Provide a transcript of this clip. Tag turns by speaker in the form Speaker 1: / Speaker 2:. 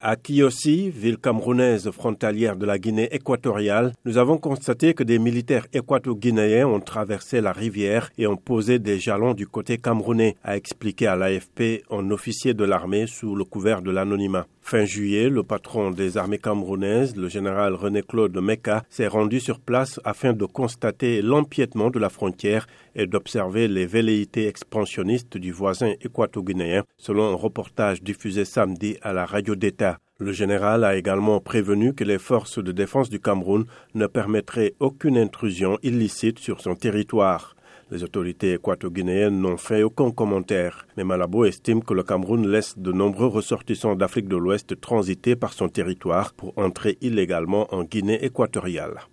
Speaker 1: À Kiyosi, ville camerounaise frontalière de la Guinée équatoriale, nous avons constaté que des militaires équato-guinéens ont traversé la rivière et ont posé des jalons du côté camerounais, a expliqué à l'AFP un officier de l'armée sous le couvert de l'anonymat. Fin juillet, le patron des armées camerounaises, le général René-Claude Meka, s'est rendu sur place afin de constater l'empiètement de la frontière et d'observer les velléités expansionnistes du voisin équato-guinéen, selon un reportage diffusé samedi à la radio d'État le général a également prévenu que les forces de défense du Cameroun ne permettraient aucune intrusion illicite sur son territoire. Les autorités équato-guinéennes n'ont fait aucun commentaire, mais Malabo estime que le Cameroun laisse de nombreux ressortissants d'Afrique de l'Ouest transiter par son territoire pour entrer illégalement en Guinée équatoriale.